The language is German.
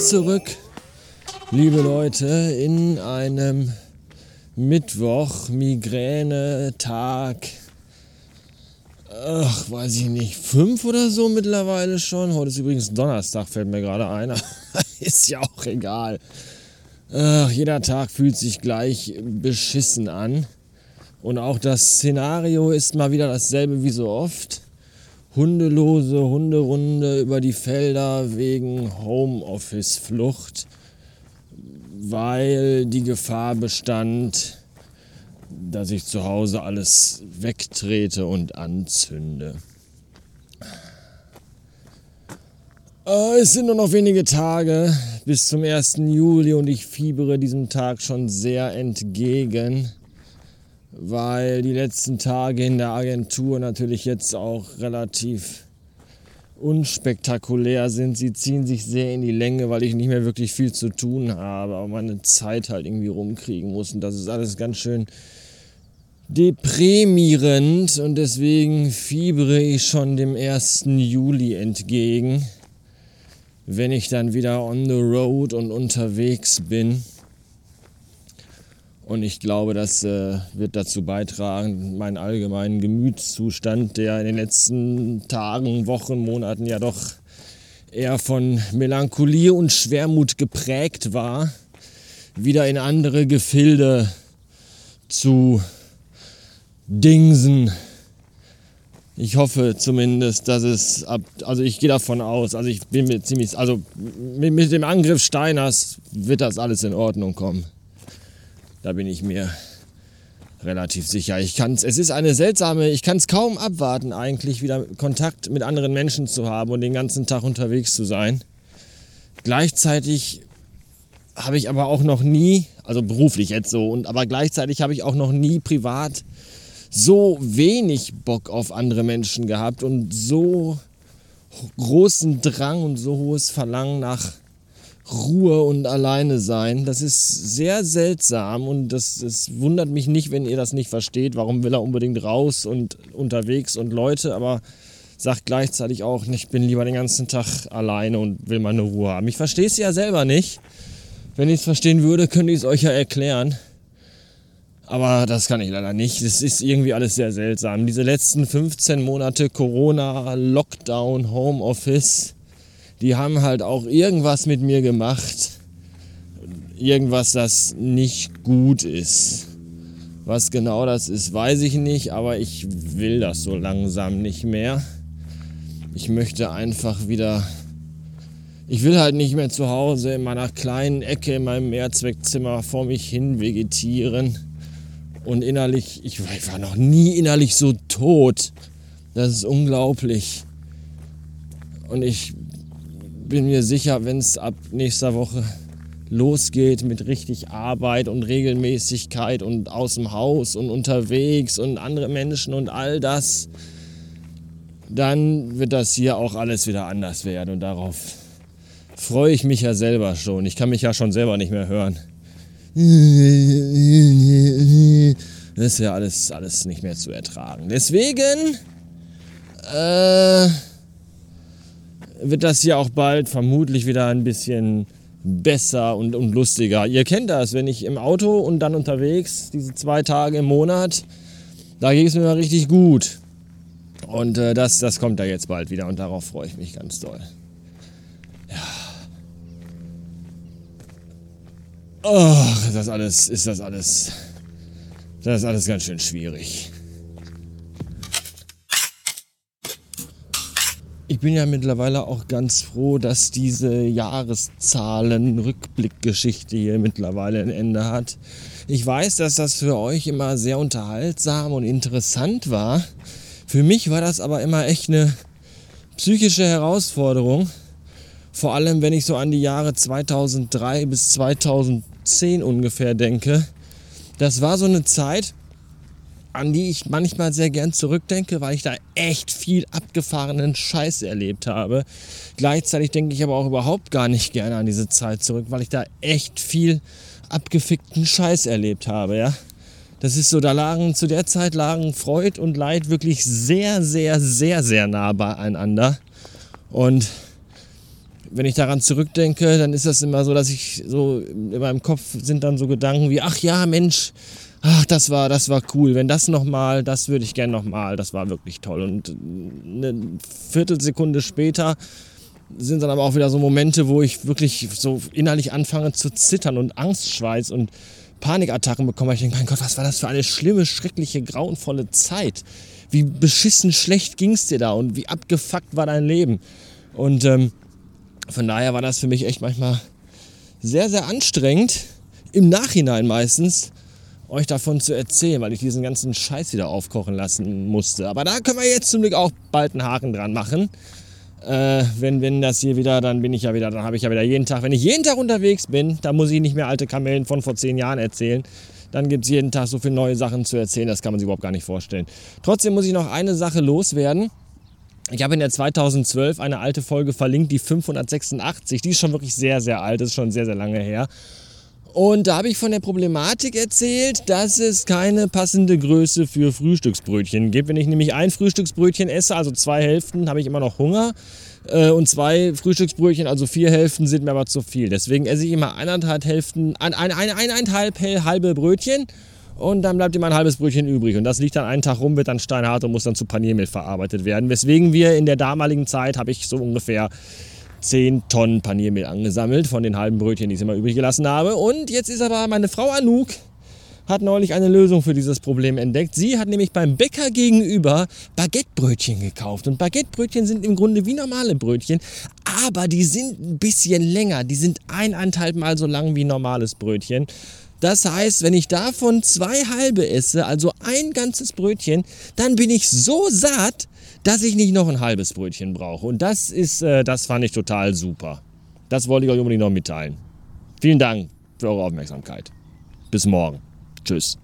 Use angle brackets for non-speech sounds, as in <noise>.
zurück, liebe Leute, in einem Mittwoch, Migräne, Tag. Ach, weiß ich nicht, fünf oder so mittlerweile schon. Heute ist übrigens Donnerstag, fällt mir gerade ein. <laughs> ist ja auch egal. Ach, jeder Tag fühlt sich gleich beschissen an. Und auch das Szenario ist mal wieder dasselbe wie so oft hundelose Hunderunde über die Felder wegen Homeoffice-Flucht, weil die Gefahr bestand, dass ich zu Hause alles wegtrete und anzünde. Äh, es sind nur noch wenige Tage bis zum 1. Juli und ich fiebere diesem Tag schon sehr entgegen weil die letzten Tage in der Agentur natürlich jetzt auch relativ unspektakulär sind. Sie ziehen sich sehr in die Länge, weil ich nicht mehr wirklich viel zu tun habe, aber meine Zeit halt irgendwie rumkriegen muss. Und das ist alles ganz schön deprimierend und deswegen fiebere ich schon dem 1. Juli entgegen, wenn ich dann wieder on the road und unterwegs bin. Und ich glaube, das äh, wird dazu beitragen, meinen allgemeinen Gemütszustand, der in den letzten Tagen, Wochen, Monaten ja doch eher von Melancholie und Schwermut geprägt war, wieder in andere Gefilde zu dingsen. Ich hoffe zumindest, dass es ab, also ich gehe davon aus, also ich bin mir ziemlich, also mit, mit dem Angriff Steiners wird das alles in Ordnung kommen. Da bin ich mir relativ sicher. Ich kann's, es ist eine seltsame, ich kann es kaum abwarten, eigentlich wieder Kontakt mit anderen Menschen zu haben und den ganzen Tag unterwegs zu sein. Gleichzeitig habe ich aber auch noch nie, also beruflich jetzt so, und aber gleichzeitig habe ich auch noch nie privat so wenig Bock auf andere Menschen gehabt und so großen Drang und so hohes Verlangen nach Ruhe und alleine sein. Das ist sehr seltsam und das, das wundert mich nicht, wenn ihr das nicht versteht. Warum will er unbedingt raus und unterwegs und Leute, aber sagt gleichzeitig auch, ich bin lieber den ganzen Tag alleine und will meine Ruhe haben. Ich verstehe es ja selber nicht. Wenn ich es verstehen würde, könnte ich es euch ja erklären. Aber das kann ich leider nicht. Es ist irgendwie alles sehr seltsam. Diese letzten 15 Monate Corona, Lockdown, Homeoffice die haben halt auch irgendwas mit mir gemacht. Irgendwas, das nicht gut ist. Was genau das ist, weiß ich nicht, aber ich will das so langsam nicht mehr. Ich möchte einfach wieder. Ich will halt nicht mehr zu Hause in meiner kleinen Ecke in meinem Mehrzweckzimmer vor mich hin vegetieren. Und innerlich, ich war noch nie innerlich so tot. Das ist unglaublich. Und ich bin mir sicher, wenn es ab nächster Woche losgeht mit richtig Arbeit und Regelmäßigkeit und aus dem Haus und unterwegs und andere Menschen und all das, dann wird das hier auch alles wieder anders werden und darauf freue ich mich ja selber schon. Ich kann mich ja schon selber nicht mehr hören. Das ist ja alles, alles nicht mehr zu ertragen. Deswegen, äh, wird das hier auch bald vermutlich wieder ein bisschen besser und, und lustiger. Ihr kennt das, wenn ich im Auto und dann unterwegs, diese zwei Tage im Monat, da geht es mir mal richtig gut. Und äh, das, das kommt da jetzt bald wieder und darauf freue ich mich ganz doll. Ja. Oh, das alles, ist das alles, das ist alles ganz schön schwierig. Ich bin ja mittlerweile auch ganz froh, dass diese Jahreszahlen-Rückblickgeschichte hier mittlerweile ein Ende hat. Ich weiß, dass das für euch immer sehr unterhaltsam und interessant war. Für mich war das aber immer echt eine psychische Herausforderung. Vor allem, wenn ich so an die Jahre 2003 bis 2010 ungefähr denke. Das war so eine Zeit, an die ich manchmal sehr gern zurückdenke, weil ich da echt viel abgefahrenen Scheiß erlebt habe. Gleichzeitig denke ich aber auch überhaupt gar nicht gerne an diese Zeit zurück, weil ich da echt viel abgefickten Scheiß erlebt habe, ja. Das ist so, da lagen zu der Zeit lagen Freud und Leid wirklich sehr, sehr, sehr, sehr nah beieinander. Und wenn ich daran zurückdenke, dann ist das immer so, dass ich so in meinem Kopf sind dann so Gedanken wie, ach ja, Mensch, ach, das war, das war cool. Wenn das nochmal, das würde ich gerne nochmal, das war wirklich toll. Und eine Viertelsekunde später sind dann aber auch wieder so Momente, wo ich wirklich so innerlich anfange zu zittern und Angstschweiß und Panikattacken bekomme. Ich denke, mein Gott, was war das für eine schlimme, schreckliche, grauenvolle Zeit? Wie beschissen schlecht ging es dir da und wie abgefuckt war dein Leben? Und ähm, von daher war das für mich echt manchmal sehr, sehr anstrengend, im Nachhinein meistens, euch davon zu erzählen, weil ich diesen ganzen Scheiß wieder aufkochen lassen musste. Aber da können wir jetzt zum Glück auch bald einen Haken dran machen. Äh, wenn, wenn das hier wieder, dann bin ich ja wieder, dann habe ich ja wieder jeden Tag, wenn ich jeden Tag unterwegs bin, dann muss ich nicht mehr alte Kamellen von vor zehn Jahren erzählen. Dann gibt es jeden Tag so viele neue Sachen zu erzählen, das kann man sich überhaupt gar nicht vorstellen. Trotzdem muss ich noch eine Sache loswerden. Ich habe in der 2012 eine alte Folge verlinkt, die 586. Die ist schon wirklich sehr, sehr alt, das ist schon sehr, sehr lange her. Und da habe ich von der Problematik erzählt, dass es keine passende Größe für Frühstücksbrötchen gibt. Wenn ich nämlich ein Frühstücksbrötchen esse, also zwei Hälften, habe ich immer noch Hunger. Äh, und zwei Frühstücksbrötchen, also vier Hälften, sind mir aber zu viel. Deswegen esse ich immer eineinhalb Hälften, ein, ein, ein, eineinhalb halbe Brötchen und dann bleibt immer ein halbes Brötchen übrig. Und das liegt dann einen Tag rum, wird dann steinhart und muss dann zu Paniermehl verarbeitet werden. Weswegen wir in der damaligen Zeit, habe ich so ungefähr 10 Tonnen Paniermehl angesammelt von den halben Brötchen, die ich immer übrig gelassen habe. Und jetzt ist aber meine Frau Anouk hat neulich eine Lösung für dieses Problem entdeckt. Sie hat nämlich beim Bäcker gegenüber Baguettebrötchen gekauft. Und Baguettebrötchen sind im Grunde wie normale Brötchen, aber die sind ein bisschen länger. Die sind eineinhalb Mal so lang wie normales Brötchen. Das heißt, wenn ich davon zwei halbe esse, also ein ganzes Brötchen, dann bin ich so satt, dass ich nicht noch ein halbes Brötchen brauche. Und das ist, äh, das fand ich total super. Das wollte ich euch unbedingt noch mitteilen. Vielen Dank für eure Aufmerksamkeit. Bis morgen. Tschüss.